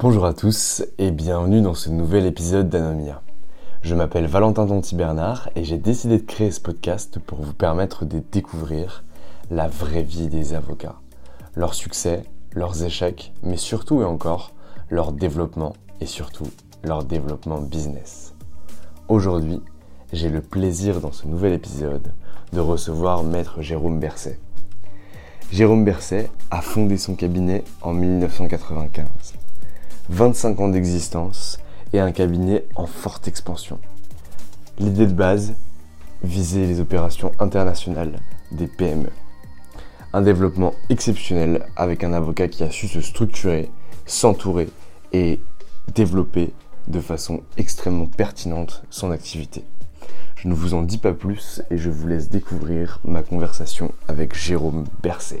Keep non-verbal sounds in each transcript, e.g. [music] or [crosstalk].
Bonjour à tous et bienvenue dans ce nouvel épisode d'Anomia. Je m'appelle Valentin Tonti Bernard et j'ai décidé de créer ce podcast pour vous permettre de découvrir la vraie vie des avocats, leurs succès, leurs échecs, mais surtout et encore leur développement et surtout leur développement business. Aujourd'hui, j'ai le plaisir dans ce nouvel épisode de recevoir maître Jérôme Berset. Jérôme Berset a fondé son cabinet en 1995. 25 ans d'existence et un cabinet en forte expansion. L'idée de base, viser les opérations internationales des PME. Un développement exceptionnel avec un avocat qui a su se structurer, s'entourer et développer de façon extrêmement pertinente son activité. Je ne vous en dis pas plus et je vous laisse découvrir ma conversation avec Jérôme Berset.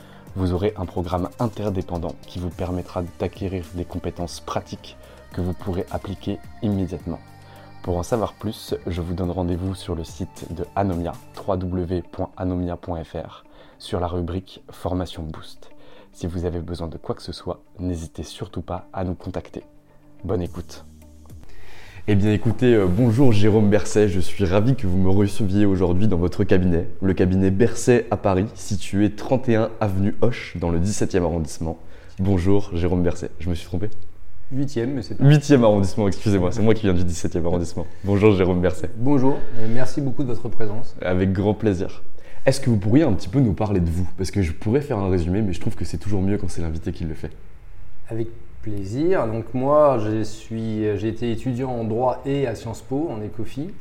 vous aurez un programme interdépendant qui vous permettra d'acquérir des compétences pratiques que vous pourrez appliquer immédiatement. Pour en savoir plus, je vous donne rendez-vous sur le site de Anomia, www.anomia.fr, sur la rubrique Formation Boost. Si vous avez besoin de quoi que ce soit, n'hésitez surtout pas à nous contacter. Bonne écoute. Eh bien écoutez, euh, bonjour Jérôme Berset, je suis ravi que vous me receviez aujourd'hui dans votre cabinet, le cabinet Berset à Paris, situé 31 avenue Hoche dans le 17e arrondissement. Bonjour Jérôme Berset, je me suis trompé? 8e, mais c'est pas. 8e arrondissement, excusez-moi, c'est moi qui viens du 17e arrondissement. Bonjour Jérôme Berset. Bonjour, et merci beaucoup de votre présence. Avec grand plaisir. Est-ce que vous pourriez un petit peu nous parler de vous? Parce que je pourrais faire un résumé, mais je trouve que c'est toujours mieux quand c'est l'invité qui le fait. Avec plaisir. Donc moi, j'ai été étudiant en droit et à Sciences Po, en écofi.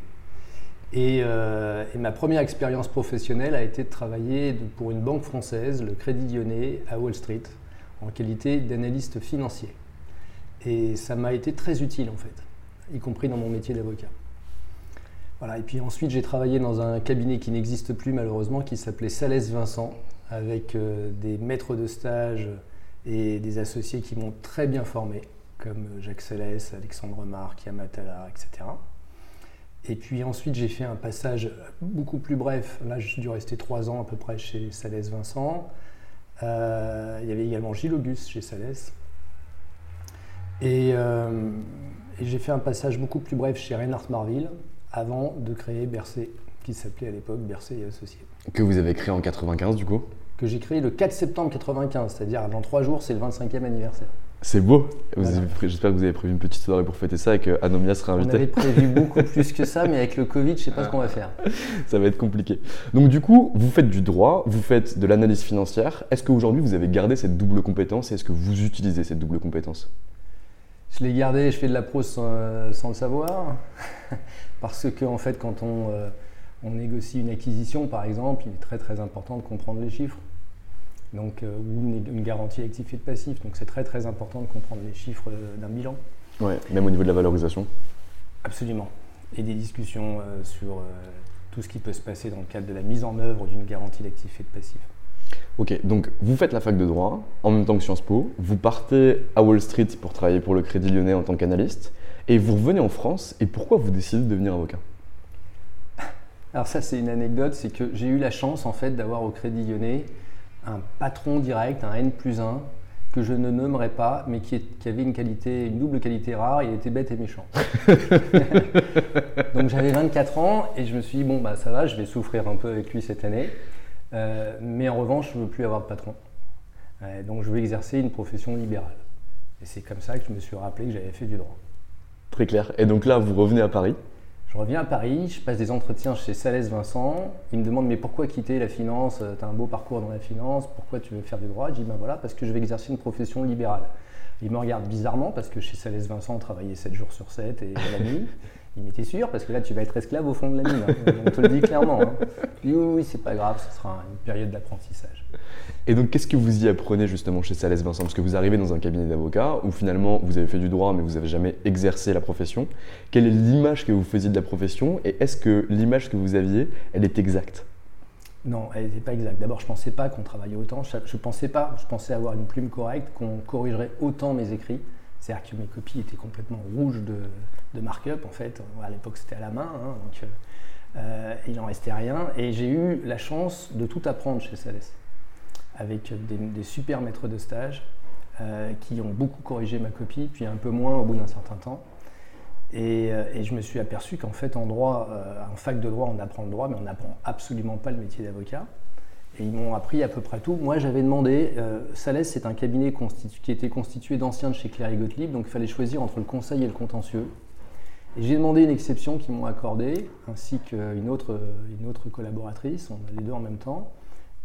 Et, euh, et ma première expérience professionnelle a été de travailler pour une banque française, le Crédit Lyonnais, à Wall Street, en qualité d'analyste financier. Et ça m'a été très utile en fait, y compris dans mon métier d'avocat. Voilà, et puis ensuite j'ai travaillé dans un cabinet qui n'existe plus malheureusement, qui s'appelait Salès Vincent, avec euh, des maîtres de stage et des associés qui m'ont très bien formé, comme Jacques Salès, Alexandre Marc, Yamatala, etc. Et puis ensuite, j'ai fait un passage beaucoup plus bref. Là, j'ai dû rester trois ans à peu près chez Salès Vincent. Euh, il y avait également Gilles Auguste chez Salès. Et, euh, et j'ai fait un passage beaucoup plus bref chez Reinhard Marville avant de créer Bercé, qui s'appelait à l'époque Bercé et Associés. Que vous avez créé en 95 du coup Que j'ai créé le 4 septembre 95, c'est-à-dire dans trois jours, c'est le 25e anniversaire. C'est beau. Voilà. J'espère que vous avez prévu une petite soirée pour fêter ça et que Anomia sera On invité. avait prévu [laughs] beaucoup plus que ça, mais avec le Covid, je sais pas ce qu'on va faire. Ça va être compliqué. Donc du coup, vous faites du droit, vous faites de l'analyse financière. Est-ce qu'aujourd'hui vous avez gardé cette double compétence et est-ce que vous utilisez cette double compétence? Je l'ai gardé, je fais de la prose sans, sans le savoir. [laughs] Parce que, en fait, quand on, euh, on négocie une acquisition, par exemple, il est très très important de comprendre les chiffres. donc, ou une, une, garantie actif et de passif. Donc c'est très très important de comprendre les chiffres d'un bilan. Ouais, même au niveau de la valorisation Absolument. Et des discussions sur tout ce qui peut se passer dans le cadre de la mise en œuvre d'une garantie d'actif et de passif. Ok, donc vous faites la fac de droit en même temps que Sciences Po, vous partez à Wall Street pour travailler pour le Crédit Lyonnais en tant qu'analyste, et vous revenez en France, et pourquoi vous décidez de devenir avocat? Alors ça c'est une anecdote, c'est que j'ai eu la chance en fait d'avoir au Crédit Lyonnais un patron direct, un N plus 1, que je ne nommerai pas, mais qui, avait une qualité, une double qualité rare, il était bête et méchant. [laughs] Donc j'avais 24 ans et je me suis dit, bon bah ça va, je vais souffrir un peu avec lui cette année. Euh, mais en revanche, je ne veux plus avoir de patron. Euh, donc je veux exercer une profession libérale. Et c'est comme ça que je me suis rappelé que j'avais fait du droit. Très clair. Et donc là, vous revenez à Paris? Je reviens à Paris, je passe des entretiens chez Salès Vincent. Il me demande mais pourquoi quitter la finance? Tu as un beau parcours dans la finance, pourquoi tu veux faire du droit? Je dis ben voilà, parce que je vais exercer une profession libérale. Il me regarde bizarrement parce que chez Salès Vincent, on travaillait 7 jours sur 7 et la nuit. [laughs] Il m'était sûr parce que là, tu vas être esclave au fond de la mine. Hein. On te le dit clairement. Hein. oui, oui, c'est pas grave, ce sera une période d'apprentissage. Et donc, qu'est-ce que vous y apprenez justement chez Salès Vincent? Parce que vous arrivez dans un cabinet d'avocat où finalement vous avez fait du droit, mais vous n'avez jamais exercé la profession. Quelle est l'image que vous faisiez de la profession Et est-ce que l'image que vous aviez, elle est exacte? Non, elle n'était pas exacte. D'abord, je ne pensais pas qu'on travaillait autant. Je, pensais pas, je pensais avoir une plume correcte, qu'on corrigerait autant mes écrits. C'est-à-dire que mes copies étaient complètement rouges de, de markup, en fait. À l'époque, c'était à la main, hein, donc euh, il n'en restait rien. Et j'ai eu la chance de tout apprendre chez Salès, avec des, super maîtres de stage euh, qui ont beaucoup corrigé ma copie, puis un peu moins au bout d'un certain temps. Et, euh, je me suis aperçu qu'en fait, en droit, en fac de droit, on apprend le droit, mais on n'apprend absolument pas le métier d'avocat. Et ils m'ont appris à peu près tout. Moi, j'avais demandé, euh, Salès, c'est un cabinet qui était constitué d'anciens de chez Clary Gottlieb, donc il fallait choisir entre le conseil et le contentieux. Et j'ai demandé une exception qu'ils m'ont accordée, ainsi qu'une autre, une autre collaboratrice, on a les deux en même temps,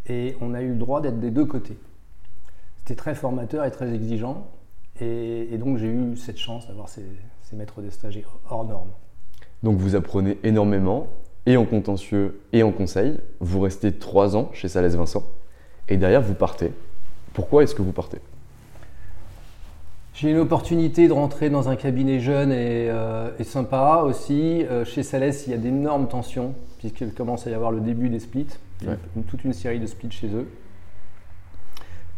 et on a eu le droit d'être des deux côtés. C'était très formateur et très exigeant, et, donc j'ai eu cette chance d'avoir ces, maîtres de stage hors normes. Donc vous apprenez énormément, et en contentieux et en conseil. Vous restez trois ans chez Salès Vincent et derrière vous partez. Pourquoi est-ce que vous partez? J'ai une opportunité de rentrer dans un cabinet jeune et, euh, sympa aussi. Euh, chez Salès, il y a d'énormes tensions, puisqu'il commence à y avoir le début des splits. Il y a toute une série de splits chez eux.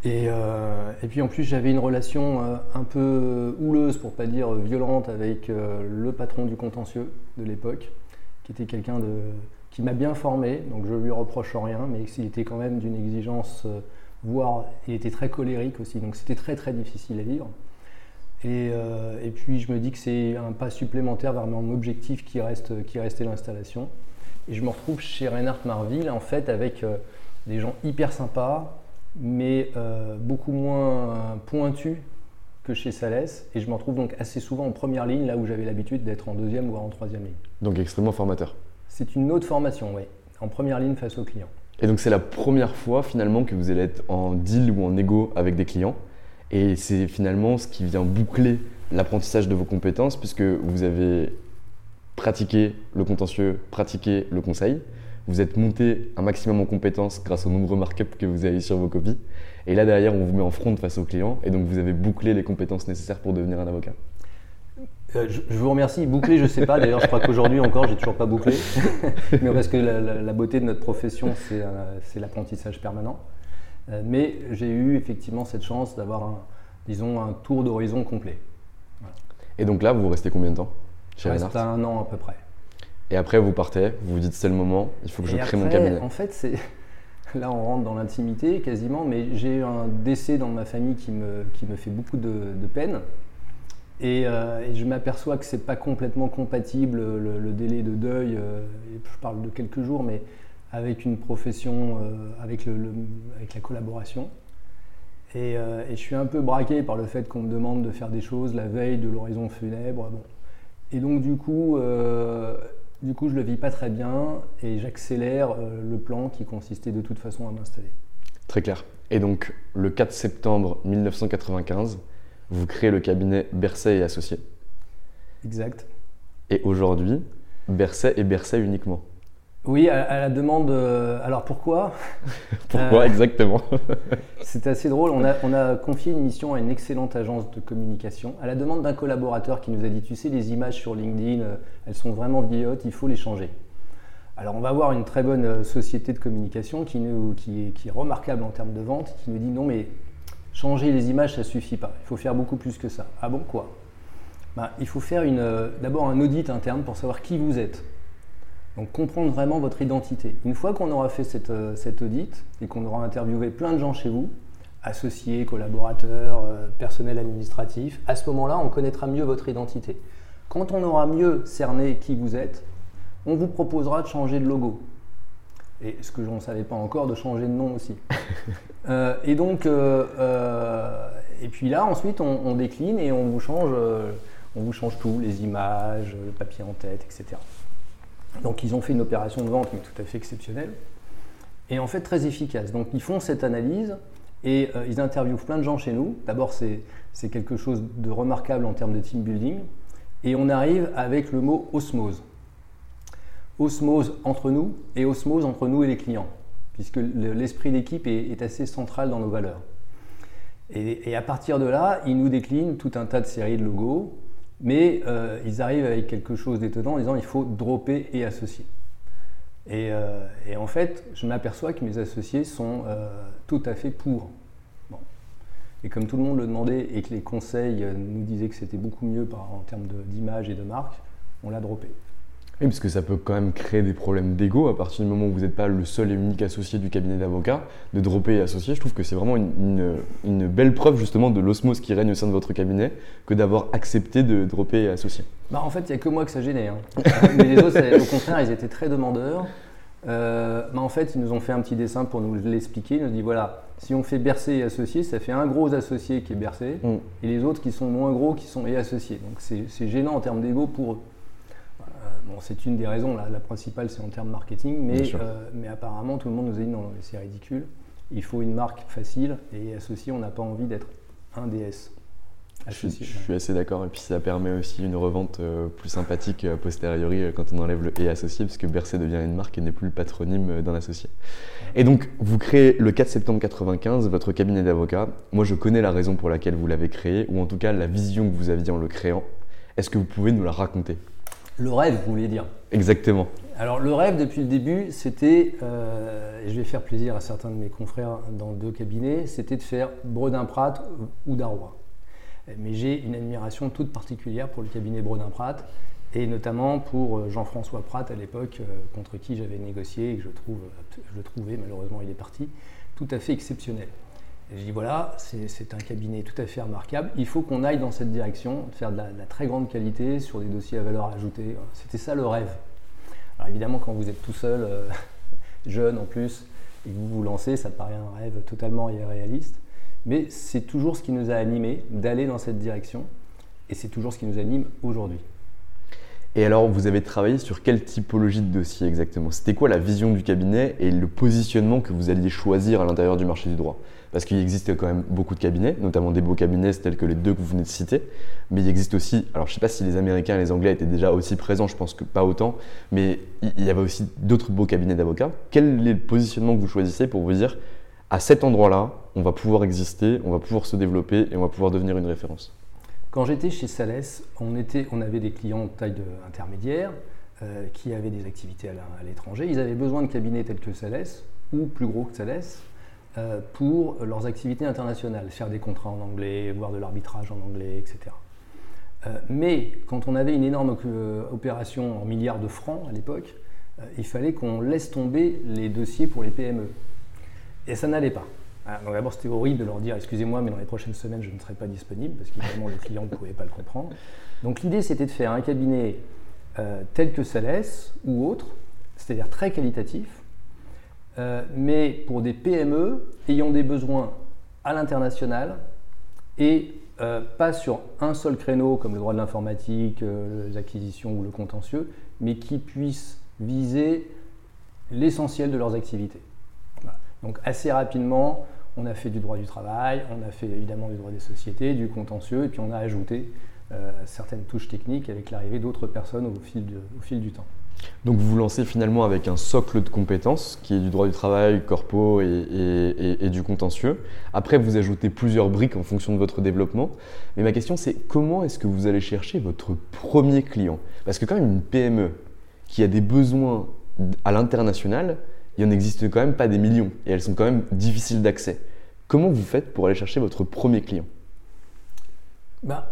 Et, euh, et puis en plus, j'avais une relation un peu houleuse, pour pas dire violente, avec le patron du contentieux de l'époque qui était quelqu'un de qui m'a bien formé, donc je lui reproche rien, mais il était quand même d'une exigence, voire il était très colérique aussi, donc c'était très très difficile à vivre. Et, euh, et, puis je me dis que c'est un pas supplémentaire vers mon objectif qui reste qui restait l'installation. Et je me retrouve chez Reinhard Marville en fait avec euh, des gens hyper sympas, mais beaucoup moins pointus que chez Salès. Et je me retrouve donc assez souvent en première ligne, là où j'avais l'habitude d'être en deuxième, voire en troisième ligne. Donc extrêmement formateur. C'est une autre formation, oui. En première ligne face aux clients. Et donc c'est la première fois finalement que vous allez être en deal ou en égo avec des clients. Et c'est finalement ce qui vient boucler l'apprentissage de vos compétences, puisque vous avez pratiqué le contentieux, pratiqué le conseil. Vous êtes monté un maximum en compétences grâce aux nombreux markups que vous avez sur vos copies. Et là, derrière, on vous met en front face au client. Et donc, vous avez bouclé les compétences nécessaires pour devenir un avocat. Euh, je, vous remercie. Bouclé, je ne sais pas. D'ailleurs, je crois qu'aujourd'hui encore, j'ai toujours pas bouclé. [laughs] mais parce que la, beauté de notre profession, c'est euh, l'apprentissage permanent. Euh, mais j'ai eu effectivement cette chance d'avoir un, disons, un tour d'horizon complet. Et donc là, vous restez combien de temps chez Je reste un an à peu près. Et après, vous partez, vous vous dites c'est le moment, il faut que je crée mon cabinet. En fait, c'est [laughs] là on rentre dans l'intimité quasiment, mais j'ai eu un décès dans ma famille qui me, qui me fait beaucoup de, peine. Euh, et, je m'aperçois que c'est pas complètement compatible le, délai de deuil, euh, je parle de quelques jours, mais avec une profession, euh, avec, le, avec la collaboration. Et, et, je suis un peu braqué par le fait qu'on me demande de faire des choses la veille de l'horizon funèbre. Bon. Et donc du coup, du coup, je ne le vis pas très bien et j'accélère euh, le plan qui consistait de toute façon à m'installer. Très clair. Et donc, le 4 septembre 1995, vous créez le cabinet Berset et Associés. Exact. Et aujourd'hui, Berset et Berset uniquement. Oui, à, la demande. alors pourquoi [laughs] Pourquoi exactement [laughs] C'est assez drôle. On a, on a, confié une mission à une excellente agence de communication à la demande d'un collaborateur qui nous a dit Tu sais, les images sur LinkedIn, elles sont vraiment vieillottes, il faut les changer. Alors on va avoir une très bonne euh, société de communication qui, est, remarquable en termes de vente, qui nous dit non mais changer les images ça suffit pas, il faut faire beaucoup plus que ça. Ah bon quoi? Ben, Il faut faire euh, d'abord un audit interne pour savoir qui vous êtes. Donc comprendre vraiment votre identité. Une fois qu'on aura fait cette, euh, cet audit et qu'on aura interviewé plein de gens chez vous, associés, collaborateurs, personnel administratif, à ce moment-là on connaîtra mieux votre identité. Quand on aura mieux cerné qui vous êtes, on vous proposera de changer de logo. Et ce que je ne savais pas encore, de changer de nom aussi. [laughs] Euh, et donc, euh, euh, et puis là, ensuite, on, décline et on vous change, on vous change tout, les images, le papier en tête, etc. Donc, ils ont fait une opération de vente, mais tout à fait exceptionnelle, et en fait très efficace. Donc, ils font cette analyse et ils interviewent plein de gens chez nous. D'abord, c'est quelque chose de remarquable en termes de team building, et on arrive avec le mot osmose osmose entre nous et osmose entre nous et les clients, puisque l'esprit d'équipe est, assez central dans nos valeurs. Et, à partir de là, ils nous déclinent tout un tas de séries de logos, mais euh, ils arrivent avec quelque chose d'étonnant en disant il faut dropper et associer. Et, euh, en fait, je m'aperçois que mes associés sont euh, tout à fait pour. Et comme tout le monde le demandait et que les conseils nous disaient que c'était beaucoup mieux en termes d'image et de marque, on l'a droppé. Oui, parce que ça peut quand même créer des problèmes d'ego à partir du moment où vous n'êtes pas le seul et unique associé du cabinet d'avocats, de dropper et associer. Je trouve que c'est vraiment une, belle preuve justement de l'osmose qui règne au sein de votre cabinet que d'avoir accepté de dropper et associer. Bah, en fait, il n'y a que moi que ça gênait. Hein. [laughs] Mais les autres, au contraire, ils étaient très demandeurs. Euh, bah, en fait, ils nous ont fait un petit dessin pour nous l'expliquer. Ils nous ont dit voilà, si on fait bercer et associer, ça fait un gros associé qui est bercé mm. et les autres qui sont moins gros qui sont et associés. Donc c'est gênant en termes d'ego pour eux c'est une des raisons, la, principale c'est en termes marketing, mais, euh, mais apparemment tout le monde nous a dit non, c'est ridicule, il faut une marque facile et associé, on n'a pas envie d'être un DS. Je, suis assez d'accord, et puis ça permet aussi une revente euh, plus sympathique a posteriori euh, quand on enlève le et associé, parce que Bercé devient une marque et n'est plus le patronyme d'un associé. Et donc, vous créez le 4 septembre 95 votre cabinet d'avocat. Moi, je connais la raison pour laquelle vous l'avez créé, ou en tout cas la vision que vous aviez en le créant. Est-ce que vous pouvez nous la raconter? Le rêve, vous voulez dire Exactement. Alors le rêve depuis le début, c'était, euh, et je vais faire plaisir à certains de mes confrères dans deux cabinets, c'était de faire Bredin-Pratt ou Darrois. Mais j'ai une admiration toute particulière pour le cabinet Bredin-Pratt, et notamment pour euh, Jean-François Pratt à l'époque, euh, contre qui j'avais négocié et que je, trouve, je le trouvais, malheureusement il est parti, tout à fait exceptionnel. Et je dis voilà, c'est un cabinet tout à fait remarquable. Il faut qu'on aille dans cette direction, faire de la, très grande qualité sur des dossiers à valeur ajoutée. C'était ça le rêve. Alors évidemment, quand vous êtes tout seul, euh, [laughs] jeune en plus, et que vous vous lancez, ça paraît un rêve totalement irréaliste. Mais c'est toujours ce qui nous a animés d'aller dans cette direction. Et c'est toujours ce qui nous anime aujourd'hui. Et alors, vous avez travaillé sur quelle typologie de dossier exactement? C'était quoi la vision du cabinet et le positionnement que vous alliez choisir à l'intérieur du marché du droit? Parce qu'il existe quand même beaucoup de cabinets, notamment des beaux cabinets tels que les deux que vous venez de citer. Mais il existe aussi, alors je ne sais pas si les Américains et les Anglais étaient déjà aussi présents, je pense que pas autant, mais il y avait aussi d'autres beaux cabinets d'avocats. Quel est le positionnement que vous choisissez pour vous dire, à cet endroit-là, on va pouvoir exister, on va pouvoir se développer et on va pouvoir devenir une référence? Quand j'étais chez Sales, on, avait des clients de taille intermédiaire euh, qui avaient des activités à l'étranger. Ils avaient besoin de cabinets tels que Sales ou plus gros que Sales euh, pour leurs activités internationales, faire des contrats en anglais, voir de l'arbitrage en anglais, etc. Euh, mais quand on avait une énorme opération en milliards de francs à l'époque, il fallait qu'on laisse tomber les dossiers pour les PME. Et ça n'allait pas. Ah, d'abord, c'était horrible de leur dire excusez-moi, mais dans les prochaines semaines, je ne serai pas disponible parce qu'évidemment, le client ne pouvait pas le comprendre. Donc, l'idée, c'était de faire un cabinet euh, tel que Sales ou autre, c'est-à-dire très qualitatif, euh, mais pour des PME ayant des besoins à l'international et euh, pas sur un seul créneau comme le droit de l'informatique, les acquisitions ou le contentieux, mais qui puissent viser l'essentiel de leurs activités. Donc assez rapidement, on a fait du droit du travail, on a fait évidemment du droit des sociétés, du contentieux, et puis on a ajouté euh, certaines touches techniques avec l'arrivée d'autres personnes au fil, du temps. Donc vous vous lancez finalement avec un socle de compétences qui est du droit du travail, corpo et, et, du contentieux. Après, vous ajoutez plusieurs briques en fonction de votre développement. Mais ma question, c'est comment est-ce que vous allez chercher votre premier client? Parce que quand même une PME qui a des besoins à l'international, il en existe quand même pas des millions et elles sont quand même difficiles d'accès. Comment vous faites pour aller chercher votre premier client? Bah,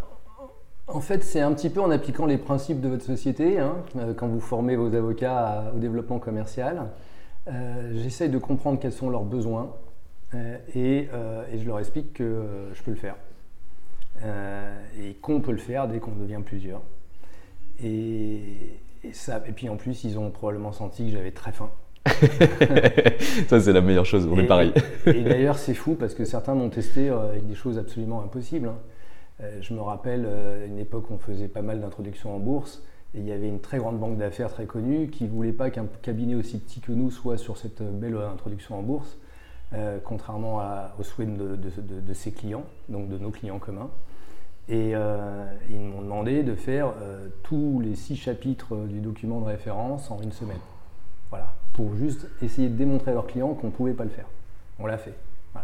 en fait, c'est un petit peu en appliquant les principes de votre société, hein, euh, quand vous formez vos avocats au développement commercial. Euh, j'essaye de comprendre quels sont leurs besoins euh, et, je leur explique que je peux le faire. et qu'on peut le faire dès qu'on devient plusieurs. Et, ça, et puis en plus, ils ont probablement senti que j'avais très faim. [laughs] ça, c'est la meilleure chose, on est pareil. et d'ailleurs, c'est fou parce que certains m'ont testé avec des choses absolument impossibles. Hein. Euh, je me rappelle euh, une époque où on faisait pas mal d'introductions en bourse et il y avait une très grande banque d'affaires très connue qui ne voulait pas qu'un cabinet aussi petit que nous soit sur cette belle introduction en bourse, euh, contrairement aux souhaits de, ses clients, donc de nos clients communs. Et ils m'ont demandé de faire tous les six chapitres du document de référence en une semaine. Voilà, pour juste essayer de démontrer à leurs clients qu'on ne pouvait pas le faire. On l'a fait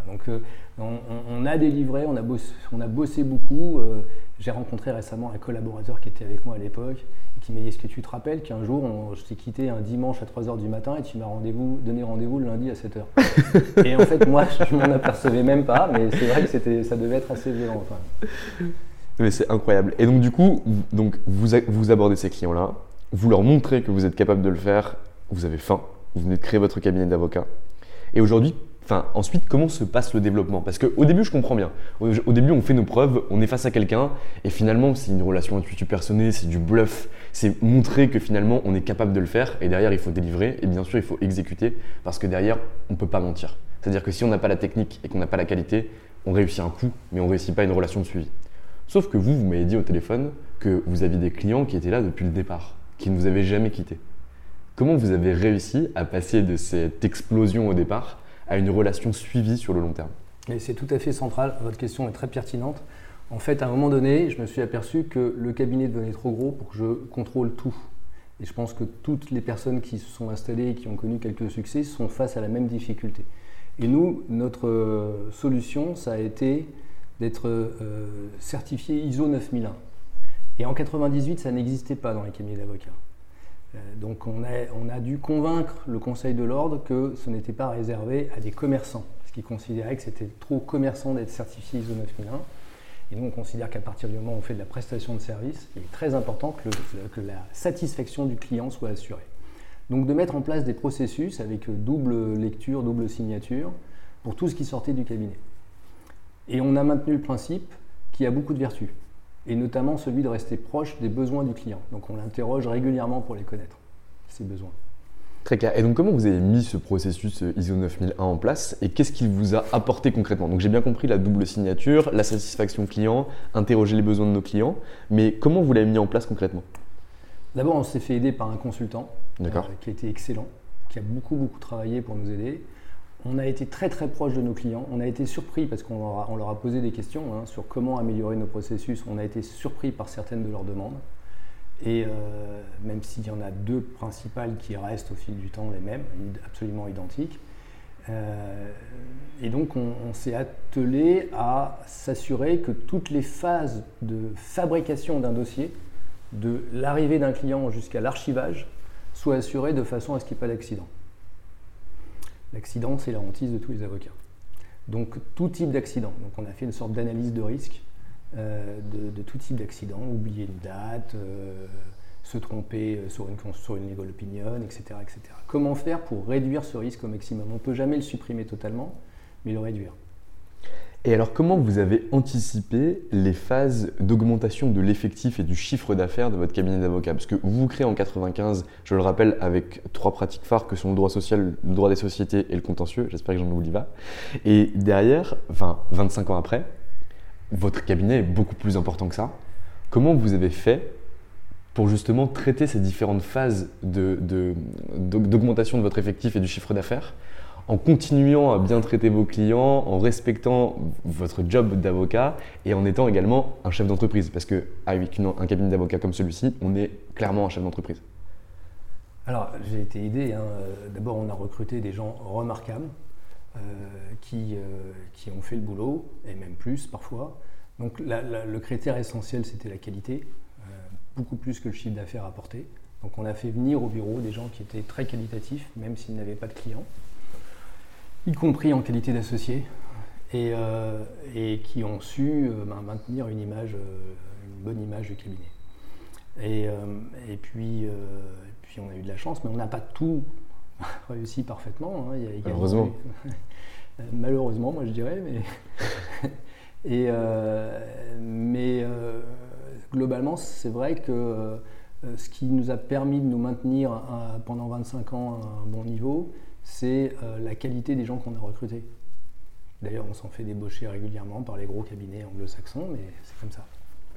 donc euh, on, a délivré, on a bossé, on a bossé beaucoup. Euh, j'ai rencontré récemment un collaborateur qui était avec moi à l'époque et qui m'a dit Est-ce que tu te rappelles qu'un jour, je t'ai quitté un dimanche à 3h du matin et tu m'as rendez-vous, donné rendez-vous le lundi à 7h [laughs] Et en fait, moi, je m'en apercevais même pas, mais c'est vrai que ça devait être assez violent. Mais c'est incroyable. Et donc, du coup, donc, vous, vous abordez ces clients-là, vous leur montrez que vous êtes capable de le faire, vous avez faim, vous venez de créer votre cabinet d'avocat. Et aujourd'hui, Enfin, ensuite, comment se passe le développement? Parce qu'au début, je comprends bien. Au, début, on fait nos preuves, on est face à quelqu'un, et finalement, c'est une relation intuitive personnelle, c'est du bluff, c'est montrer que finalement, on est capable de le faire, et derrière, il faut délivrer, et bien sûr, il faut exécuter, parce que derrière, on ne peut pas mentir. C'est-à-dire que si on n'a pas la technique et qu'on n'a pas la qualité, on réussit un coup, mais on ne réussit pas une relation de suivi. Sauf que vous, vous m'avez dit au téléphone que vous aviez des clients qui étaient là depuis le départ, qui ne vous avaient jamais quitté. Comment vous avez réussi à passer de cette explosion au départ à une relation suivie sur le long terme? C'est tout à fait central, votre question est très pertinente. En fait, à un moment donné, je me suis aperçu que le cabinet devenait trop gros pour que je contrôle tout. Et je pense que toutes les personnes qui se sont installées et qui ont connu quelques succès sont face à la même difficulté. Et nous, notre euh, solution, ça a été d'être euh, certifié ISO 9001. Et en 98, ça n'existait pas dans les cabinets d'avocats. Euh, donc on a, dû convaincre le Conseil de l'ordre que ce n'était pas réservé à des commerçants, parce qu'ils considéraient que c'était trop commerçant d'être certifié ISO 9001. Et nous, on considère qu'à partir du moment où on fait de la prestation de service, il est très important que, que, la satisfaction du client soit assurée. Donc de mettre en place des processus avec double lecture, double signature, pour tout ce qui sortait du cabinet. Et on a maintenu le principe qui a beaucoup de vertus et notamment celui de rester proche des besoins du client. Donc on l'interroge régulièrement pour les connaître, ses besoins. Très clair. Et donc comment vous avez mis ce processus euh, ISO 9001 en place et qu'est-ce qu'il vous a apporté concrètement? Donc j'ai bien compris la double signature, la satisfaction client, interroger les besoins de nos clients, mais comment vous l'avez mis en place concrètement? D'abord on s'est fait aider par un consultant euh, qui a été excellent, qui a beaucoup beaucoup travaillé pour nous aider on a été très très proche de nos clients. On a été surpris parce qu'on leur, a posé des questions hein, sur comment améliorer nos processus. On a été surpris par certaines de leurs demandes. Et euh, même s'il y en a deux principales qui restent au fil du temps les mêmes, absolument identiques. Euh, et donc on, on s'est attelé à s'assurer que toutes les phases de fabrication d'un dossier, de l'arrivée d'un client jusqu'à l'archivage, soient assurées de façon à ce qu'il n'y ait pas d'accident. L'accident, c'est la hantise de tous les avocats. Donc tout type d'accident. Donc on a fait une sorte d'analyse de risque euh, de, tout type d'accident, oublier une date, euh, se tromper euh, sur une, sur une legal opinion, etc., etc. Comment faire pour réduire ce risque au maximum? On ne peut jamais le supprimer totalement, mais le réduire. Et alors, comment vous avez anticipé les phases d'augmentation de l'effectif et du chiffre d'affaires de votre cabinet d'avocat Parce que vous vous créez en 95, je le rappelle, avec trois pratiques phares que sont le droit social, le droit des sociétés et le contentieux. J'espère que j'en oublie pas. Et derrière, enfin, 25 ans après, votre cabinet est beaucoup plus important que ça. Comment vous avez fait pour justement traiter ces différentes phases d'augmentation de votre effectif et du chiffre d'affaires? En continuant à bien traiter vos clients, en respectant votre job d'avocat et en étant également un chef d'entreprise. Parce qu'avec un cabinet d'avocat comme celui-ci, on est clairement un chef d'entreprise. Alors, j'ai été aidé. Hein. D'abord, on a recruté des gens remarquables qui, qui ont fait le boulot, et même plus parfois. Donc, le critère essentiel, c'était la qualité, beaucoup plus que le chiffre d'affaires apporté. Donc, on a fait venir au bureau des gens qui étaient très qualitatifs, même s'ils n'avaient pas de clients, y compris en qualité d'associés, et, et, qui ont su ben, maintenir une image, une bonne image du cabinet. Et, et puis, puis on a eu de la chance, mais on n'a pas tout [laughs] réussi parfaitement. Hein. Malheureusement. [laughs] Malheureusement, moi je dirais, mais. [laughs] Et, euh, mais euh, globalement, c'est vrai que euh, ce qui nous a permis de nous maintenir pendant 25 ans à un bon niveau, c'est la qualité des gens qu'on a recrutés. D'ailleurs, on s'en fait débaucher régulièrement par les gros cabinets anglo-saxons, mais c'est comme ça.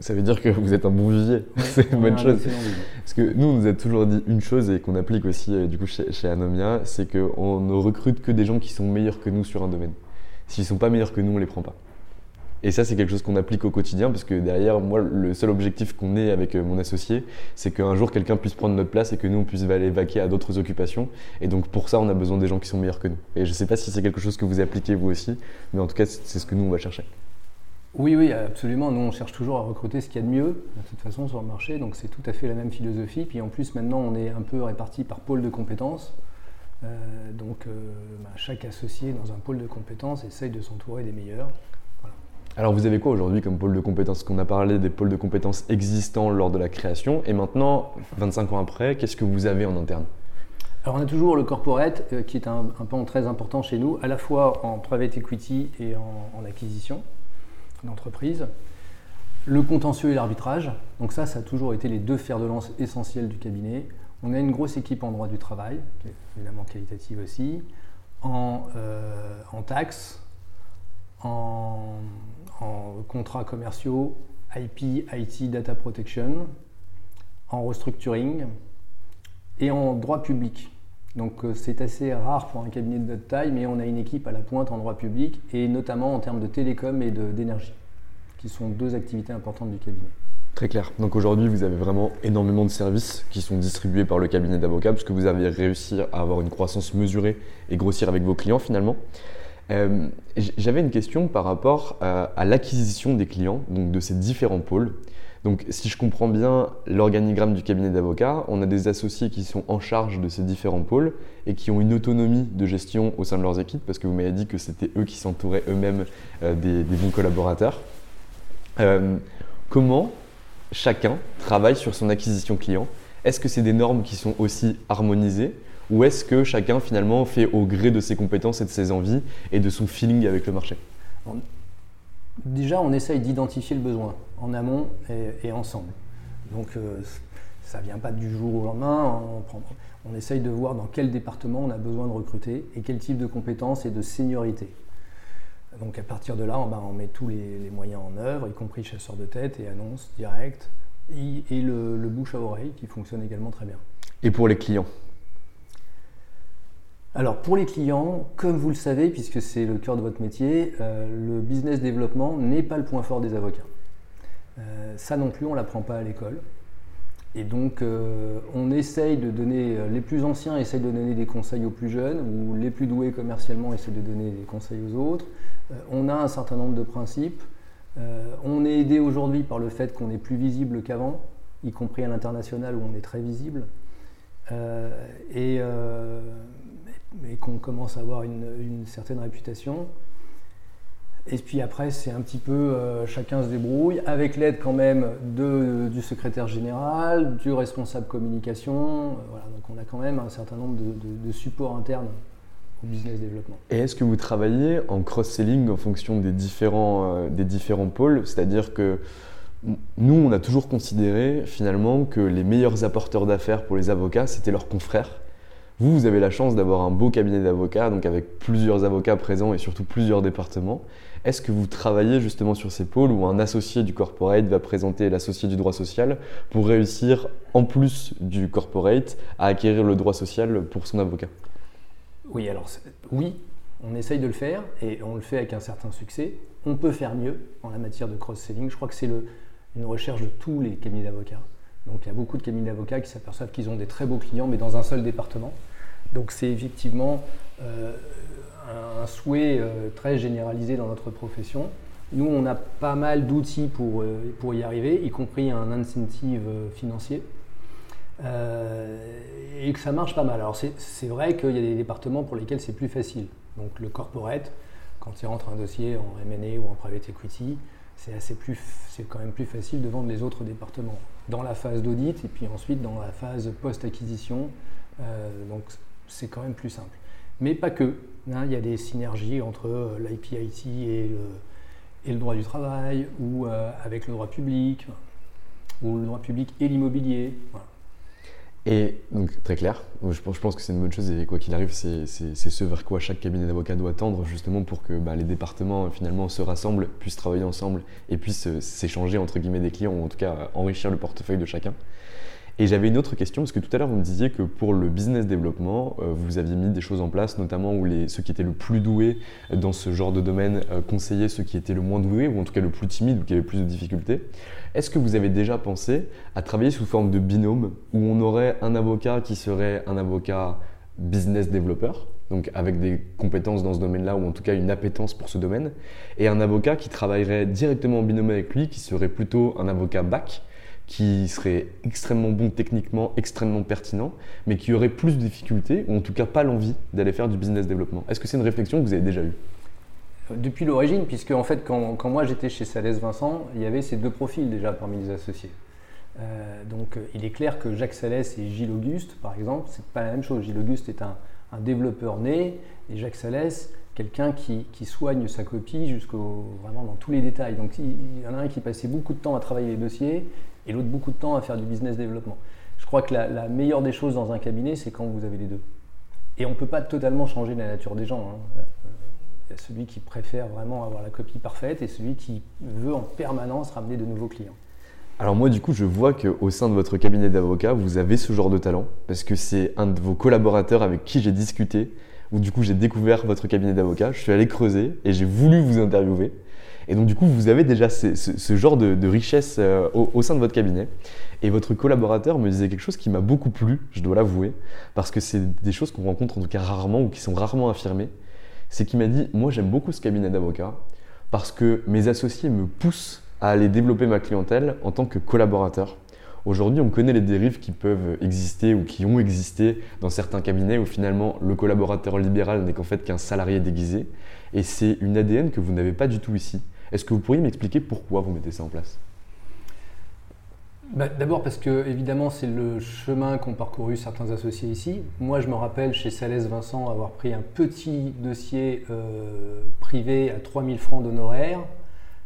Ça veut dire que vous êtes un bon vivier. [laughs] c'est une bonne chose. Parce que nous, on nous a toujours dit une chose et qu'on applique aussi euh, du coup chez, Anomia, c'est qu'on ne recrute que des gens qui sont meilleurs que nous sur un domaine. S'ils sont pas meilleurs que nous, on les prend pas. Et ça, c'est quelque chose qu'on applique au quotidien parce que derrière, moi, le seul objectif qu'on ait avec euh, mon associé, c'est qu'un jour quelqu'un puisse prendre notre place et que nous, on puisse aller vaquer à d'autres occupations. Et donc, pour ça, on a besoin des gens qui sont meilleurs que nous. Et je ne sais pas si c'est quelque chose que vous appliquez vous aussi, mais en tout cas, c'est ce que nous, on va chercher. Oui, oui, absolument. Nous, on cherche toujours à recruter ce qu'il y a de mieux, de toute façon, sur le marché. Donc, c'est tout à fait la même philosophie. Puis, en plus, maintenant, on est un peu réparti par pôle de compétences. Euh, donc, euh, bah, chaque associé dans un pôle de compétences essaye de s'entourer des meilleurs. Alors, vous avez quoi aujourd'hui comme pôle de compétences? Qu'on a parlé des pôles de compétences existants lors de la création. Et maintenant, 25 ans après, qu'est-ce que vous avez en interne? Alors on a toujours le corporate euh, qui est un, pan très important chez nous, à la fois en private equity et en acquisition d'entreprise. Le contentieux et l'arbitrage, donc ça, ça a toujours été les deux fers de lance essentiels du cabinet. On a une grosse équipe en droit du travail, qui est évidemment qualitative aussi, en, euh, en taxes, en, en, contrats commerciaux, IP, IT, data protection, en restructuring et en droit public. Donc euh, c'est assez rare pour un cabinet de notre taille, mais on a une équipe à la pointe en droit public, et notamment en termes de télécom et d'énergie, qui sont deux activités importantes du cabinet. Très clair. Donc aujourd'hui, vous avez vraiment énormément de services qui sont distribués par le cabinet d'avocats, parce que vous avez réussi à avoir une croissance mesurée et grossir avec vos clients finalement. Euh, j'avais une question par rapport à, à l'acquisition des clients, donc de ces différents pôles. Donc si je comprends bien l'organigramme du cabinet d'avocats, on a des associés qui sont en charge de ces différents pôles et qui ont une autonomie de gestion au sein de leurs équipes, parce que vous m'avez dit que c'était eux qui s'entouraient eux-mêmes euh, des, bons collaborateurs. Euh, comment chacun travaille sur son acquisition client? Est-ce que c'est des normes qui sont aussi harmonisées? Ou est-ce que chacun finalement fait au gré de ses compétences et de ses envies et de son feeling avec le marché? Déjà, on essaye d'identifier le besoin en amont et, ensemble. Donc, euh, ça ne vient pas du jour au lendemain. On, essaye de voir dans quel département on a besoin de recruter et quel type de compétences et de seniorité. Donc, à partir de là, on, ben, met tous les, moyens en œuvre, y compris chasseurs de tête et annonces directes, et, le bouche à oreille qui fonctionne également très bien. Et pour les clients? Alors pour les clients, comme vous le savez, puisque c'est le cœur de votre métier, euh, le business développement n'est pas le point fort des avocats. Euh, ça non plus, on ne l'apprend pas à l'école. Et donc euh, on essaye de donner, les plus anciens essayent de donner des conseils aux plus jeunes, ou les plus doués commercialement essayent de donner des conseils aux autres. on a un certain nombre de principes. on est aidé aujourd'hui par le fait qu'on est plus visible qu'avant, y compris à l'international où on est très visible. et mais qu'on commence à avoir une, certaine réputation. Et puis après, c'est un petit peu euh, chacun se débrouille, avec l'aide quand même du secrétaire général, du responsable communication. Euh, voilà, donc on a quand même un certain nombre de, supports internes au business développement. Et est-ce que vous travaillez en cross-selling en fonction des différents, euh, des différents pôles? C'est-à-dire que nous, on a toujours considéré finalement que les meilleurs apporteurs d'affaires pour les avocats, c'était leurs confrères vous, vous avez la chance d'avoir un beau cabinet d'avocats, donc avec plusieurs avocats présents et surtout plusieurs départements. Est-ce que vous travaillez justement sur ces pôles où un associé du corporate va présenter l'associé du droit social pour réussir, en plus du corporate, à acquérir le droit social pour son avocat? Oui, alors oui, on essaye de le faire et on le fait avec un certain succès. On peut faire mieux en la matière de cross-selling. Je crois que c'est une recherche de tous les cabinets d'avocats. Donc il y a beaucoup de cabinets d'avocats qui s'aperçoivent qu'ils ont des très beaux clients, mais dans un seul département. Donc c'est effectivement un, souhait très généralisé dans notre profession. Nous, on a pas mal d'outils pour, pour y arriver, y compris un incentive financier. et que ça marche pas mal. Alors c'est vrai qu'il y a des départements pour lesquels c'est plus facile. Donc le corporate, quand il rentre un dossier en M&A ou en private equity, c'est quand même plus facile de vendre les autres départements dans la phase d'audit et puis ensuite dans la phase post-acquisition. Euh, donc c'est quand même plus simple. Mais pas que. Hein, il y a des synergies entre euh, l'IPIT et, le, droit du travail ou euh, avec le droit public ou le droit public et l'immobilier. Voilà. Et donc, très clair, je pense, que c'est une bonne chose et quoi qu'il arrive, c'est ce vers quoi chaque cabinet d'avocat doit tendre justement pour que bah, les départements finalement se rassemblent, puissent travailler ensemble et puissent euh, s'échanger entre guillemets des clients ou en tout cas enrichir le portefeuille de chacun. Et j'avais une autre question, parce que tout à l'heure vous me disiez que pour le business développement, euh, vous aviez mis des choses en place, notamment où les, ceux qui étaient le plus doués dans ce genre de domaine euh, conseillaient ceux qui étaient le moins doués, ou en tout cas le plus timide, ou qui avaient plus de difficultés. Est-ce que vous avez déjà pensé à travailler sous forme de binôme, où on aurait un avocat qui serait un avocat business développeur, donc avec des compétences dans ce domaine-là, ou en tout cas une appétence pour ce domaine, et un avocat qui travaillerait directement en binôme avec lui, qui serait plutôt un avocat bac, qui serait extrêmement bon techniquement, extrêmement pertinent, mais qui aurait plus de difficultés, ou en tout cas pas l'envie d'aller faire du business développement. Est-ce que c'est une réflexion que vous avez déjà eue? Depuis l'origine, puisque en fait, quand, quand moi j'étais chez Salès Vincent, il y avait ces deux profils déjà parmi les associés. Euh, donc il est clair que Jacques Salès et Gilles Auguste, par exemple, c'est pas la même chose. Gilles Auguste est un, un développeur né, et Jacques Salès, quelqu'un qui, qui, soigne sa copie jusqu'au vraiment dans tous les détails. Donc il, y en a un qui passait beaucoup de temps à travailler les dossiers et l'autre beaucoup de temps à faire du business développement. Je crois que la, meilleure des choses dans un cabinet, c'est quand vous avez les deux. Et on ne peut pas totalement changer la nature des gens. Hein. Il y a celui qui préfère vraiment avoir la copie parfaite et celui qui veut en permanence ramener de nouveaux clients. Alors moi du coup je vois qu'au sein de votre cabinet d'avocat vous avez ce genre de talent parce que c'est un de vos collaborateurs avec qui j'ai discuté du coup j'ai découvert votre cabinet d'avocat, je suis allé creuser et j'ai voulu vous interviewer et donc, du coup, vous avez déjà ce, genre de, richesse euh, au, sein de votre cabinet. Et votre collaborateur me disait quelque chose qui m'a beaucoup plu, je dois l'avouer, parce que c'est des choses qu'on rencontre en tout cas rarement ou qui sont rarement affirmées. C'est qu'il m'a dit Moi, j'aime beaucoup ce cabinet d'avocat parce que mes associés me poussent à aller développer ma clientèle en tant que collaborateur. Aujourd'hui, on connaît les dérives qui peuvent exister ou qui ont existé dans certains cabinets où finalement le collaborateur libéral n'est qu'en fait qu'un salarié déguisé. Et c'est une ADN que vous n'avez pas du tout ici. Est-ce que vous pourriez m'expliquer pourquoi vous mettez ça en place? Bah, D'abord parce que évidemment c'est le chemin qu'ont parcouru certains associés ici. Moi je me rappelle chez Salès Vincent avoir pris un petit dossier euh, privé à 3000 francs d'honoraires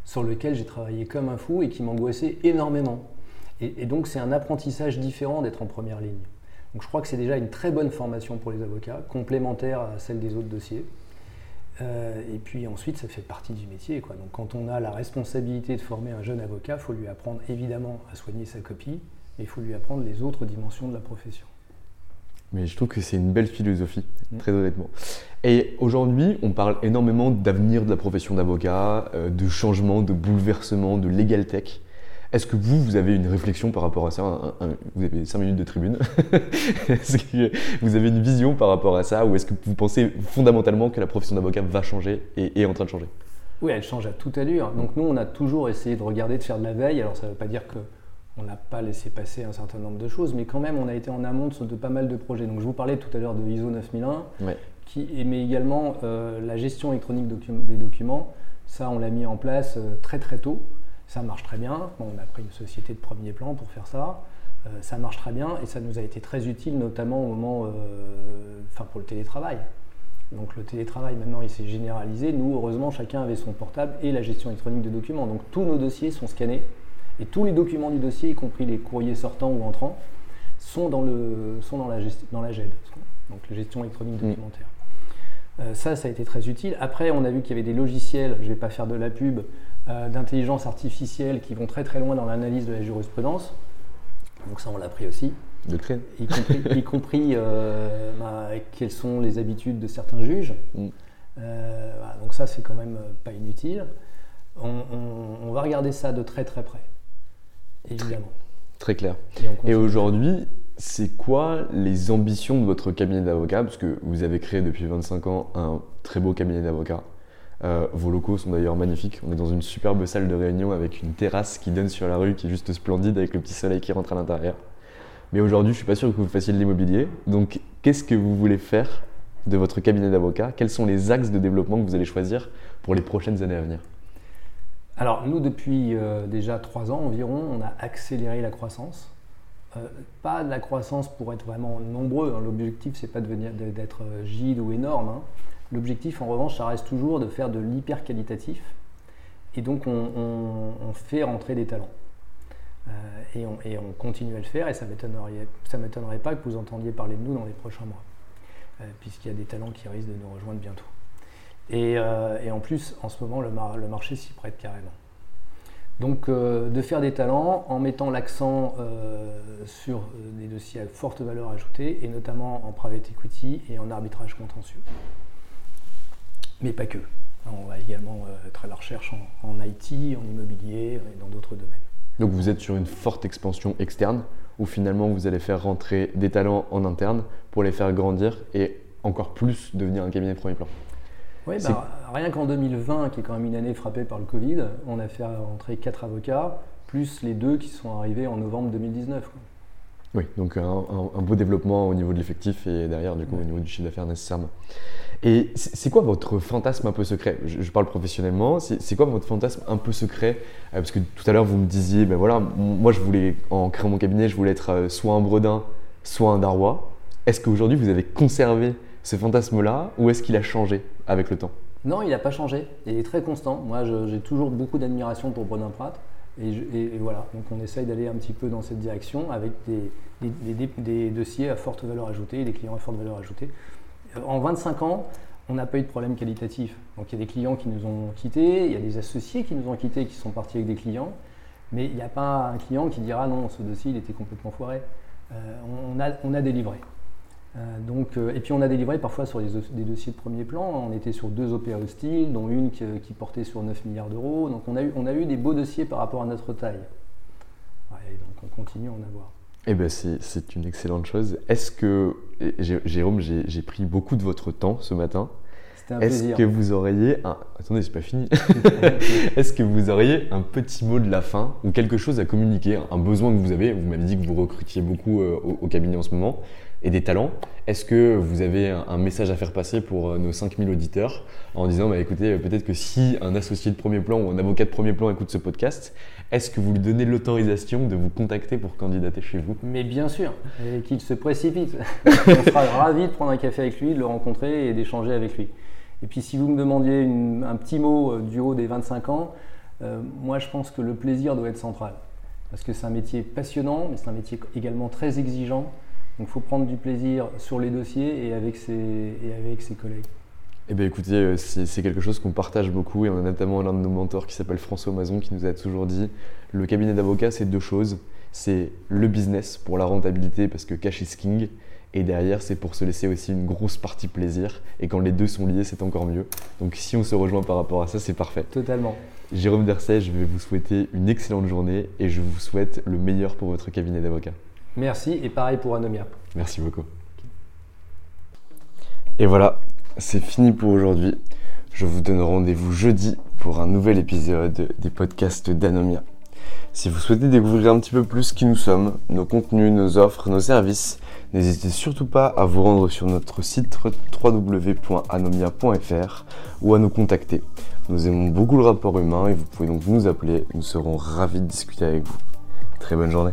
sur lequel j'ai travaillé comme un fou et qui m'angoissait énormément. Et, et donc c'est un apprentissage différent d'être en première ligne. Donc je crois que c'est déjà une très bonne formation pour les avocats, complémentaire à celle des autres dossiers. Euh, et puis ensuite, ça fait partie du métier. Quoi. Donc quand on a la responsabilité de former un jeune avocat, il faut lui apprendre évidemment à soigner sa copie, mais il faut lui apprendre les autres dimensions de la profession. Mais je trouve que c'est une belle philosophie, mm. très honnêtement. Et aujourd'hui, on parle énormément d'avenir de la profession d'avocat, euh, de changement, de bouleversement, de legal tech. Est-ce que vous, vous avez une réflexion par rapport à ça Vous avez 5 minutes de tribune. [laughs] est-ce que vous avez une vision par rapport à ça Ou est-ce que vous pensez fondamentalement que la profession d'avocat va changer et est en train de changer? Oui, elle change à toute allure. Donc nous, on a toujours essayé de regarder, de faire de la veille. Alors ça ne veut pas dire qu'on n'a pas laissé passer un certain nombre de choses, mais quand même, on a été en amont de, pas mal de projets. Donc je vous parlais tout à l'heure de ISO 9001, qui, mais également euh, la gestion électronique des documents. Ça, on l'a mis en place euh, très très tôt. Ça marche très bien. on a pris une société de premier plan pour faire ça. Euh, ça marche très bien et ça nous a été très utile, notamment au moment, euh, enfin pour le télétravail. Donc le télétravail maintenant il s'est généralisé. Nous, heureusement, chacun avait son portable et la gestion électronique des documents. Donc tous nos dossiers sont scannés et tous les documents du dossier, y compris les courriers sortants ou entrants, sont dans, le, sont dans, la, dans la GED, donc la gestion électronique mm. documentaire. Euh, ça, ça a été très utile. Après, on a vu qu'il y avait des logiciels, je ne vais pas faire de la pub, d'intelligence artificielle qui vont très très loin dans l'analyse de la jurisprudence. Donc ça, on l'a pris aussi. De Y compris, y compris euh, bah, quelles sont les habitudes de certains juges. Mm. Euh, donc ça, c'est quand même pas inutile. On, va regarder ça de très très près, évidemment. Très clair. Et, Et aujourd'hui, c'est quoi les ambitions de votre cabinet d'avocat Parce que vous avez créé depuis 25 ans un très beau cabinet d'avocat. Euh, vos locaux sont d'ailleurs magnifiques. On est dans une superbe salle de réunion avec une terrasse qui donne sur la rue, qui est juste splendide avec le petit soleil qui rentre à l'intérieur. Mais aujourd'hui, je suis pas sûr que vous fassiez de l'immobilier. Donc, qu'est-ce que vous voulez faire de votre cabinet d'avocat? Quels sont les axes de développement que vous allez choisir pour les prochaines années à venir? Alors, nous, depuis euh, déjà trois ans environ, on a accéléré la croissance. Euh, pas de la croissance pour être vraiment nombreux. hein. L'objectif, c'est pas venir- de- d'être gide ou énorme. hein. L'objectif, en revanche, ça reste toujours de faire de l'hyper qualitatif. Et donc, on, fait rentrer des talents. Euh, et, on, continue à le faire. Et ça ça m'étonnerait pas que vous entendiez parler de nous dans les prochains mois, euh, puisqu'il y a des talents qui risquent de nous rejoindre bientôt. Et, euh, en plus, en ce moment, le, mar- le marché s'y prête carrément. Donc, de faire des talents en mettant l'accent sur des dossiers à forte valeur ajoutée, et notamment en private equity et en arbitrage contentieux. Mais pas que. On va également euh, être à la recherche en, en IT, en immobilier et dans d'autres domaines. Donc vous êtes sur une forte expansion externe où finalement vous allez faire rentrer des talents en interne pour les faire grandir et encore plus devenir un cabinet de premier plan. Oui, bah, rien qu'en 2020, qui est quand même une année frappée par le Covid, on a fait rentrer quatre avocats, plus les deux qui sont arrivés en novembre 2019. Oui, donc un, un- un beau développement au niveau de l'effectif et derrière du coup Ouais. au niveau du chiffre d'affaires nécessairement. Et c'est quoi votre fantasme un peu secret? Je, je parle professionnellement, c'est quoi votre fantasme un peu secret? Euh, Parce que tout à l'heure vous me disiez, ben voilà, moi je voulais, en créant mon cabinet, je voulais être euh, soit un Bredin, soit un Darrois. Est-ce qu'aujourd'hui vous avez conservé ce fantasme-là ou est-ce qu'il a changé avec le temps? Non, il n'a pas changé. Il est très constant. Moi, j'ai toujours beaucoup d'admiration pour Bredin Pratt. Et, voilà, donc on essaye d'aller un petit peu dans cette direction avec des, dossiers à forte valeur ajoutée, des clients à forte valeur ajoutée. Euh, En 25 ans, on n'a pas eu de problème qualitatif. Donc il y a des clients qui nous ont quittés, il y a des associés qui nous ont quittés, qui sont partis avec des clients, mais il n'y a pas un client qui dira non, ce dossier il était complètement foiré. Euh, on a délivré. Euh, donc, euh, et puis on a délivré parfois sur des, os- des dossiers de premier plan. On était sur deux OPA hostiles, dont une qui, qui portait sur 9 milliards d'euros. Donc on a, eu, on a eu des beaux dossiers par rapport à notre taille. Ouais, donc on continue à en avoir. Eh ben c'est une excellente chose. Est-ce que, Jérôme, j'ai pris beaucoup de votre temps ce matin. C'était un Est-ce que vous auriez un... Attendez, c'est pas fini. [laughs] Est-ce que vous auriez un petit mot de la fin ou quelque chose à communiquer, un besoin que vous avez? Vous m'avez dit que vous recrutiez beaucoup euh, au, au cabinet en ce moment et des talents. Est-ce que vous avez un, message à faire passer pour euh, nos 5000 auditeurs en disant, bah, écoutez, euh, peut-être que si un associé de premier plan ou un avocat de premier plan écoute ce podcast, est-ce que vous lui donnez l'autorisation de vous contacter pour candidater chez vous? Mais bien sûr, et qu'il se précipite. [laughs] on sera ravis de prendre un café avec lui, de le rencontrer et d'échanger avec lui. Et puis si vous me demandiez une- un petit mot euh, du haut des 25 ans, euh, moi je pense que le plaisir doit être central. Parce que c'est un métier passionnant, mais c'est un métier également très exigeant. Donc il faut prendre du plaisir sur les dossiers et avec ses, et avec ses collègues. Eh bien écoutez, euh, c'est quelque chose qu'on partage beaucoup et on a notamment l'un de nos mentors qui s'appelle François Mazon qui nous a toujours dit le cabinet d'avocat c'est deux choses. C'est le business pour la rentabilité parce que cash is king et derrière c'est pour se laisser aussi une grosse partie plaisir et quand les deux sont liés c'est encore mieux. Donc si on se rejoint par rapport à ça c'est parfait. Totalement. Jérôme Dercet, je vais vous souhaiter une excellente journée et je vous souhaite le meilleur pour votre cabinet d'avocat. Merci et pareil pour Anomia. Merci beaucoup. Et voilà, c'est fini pour aujourd'hui. Je vous donne rendez-vous jeudi pour un nouvel épisode des podcasts d'Anomia. Si vous souhaitez découvrir un petit peu plus qui nous sommes, nos contenus, nos offres, nos services, n'hésitez surtout pas à vous rendre sur notre site www.anomia.fr ou à nous contacter. Nous aimons beaucoup le rapport humain et vous pouvez donc nous appeler, nous serons ravis de discuter avec vous. Très bonne journée.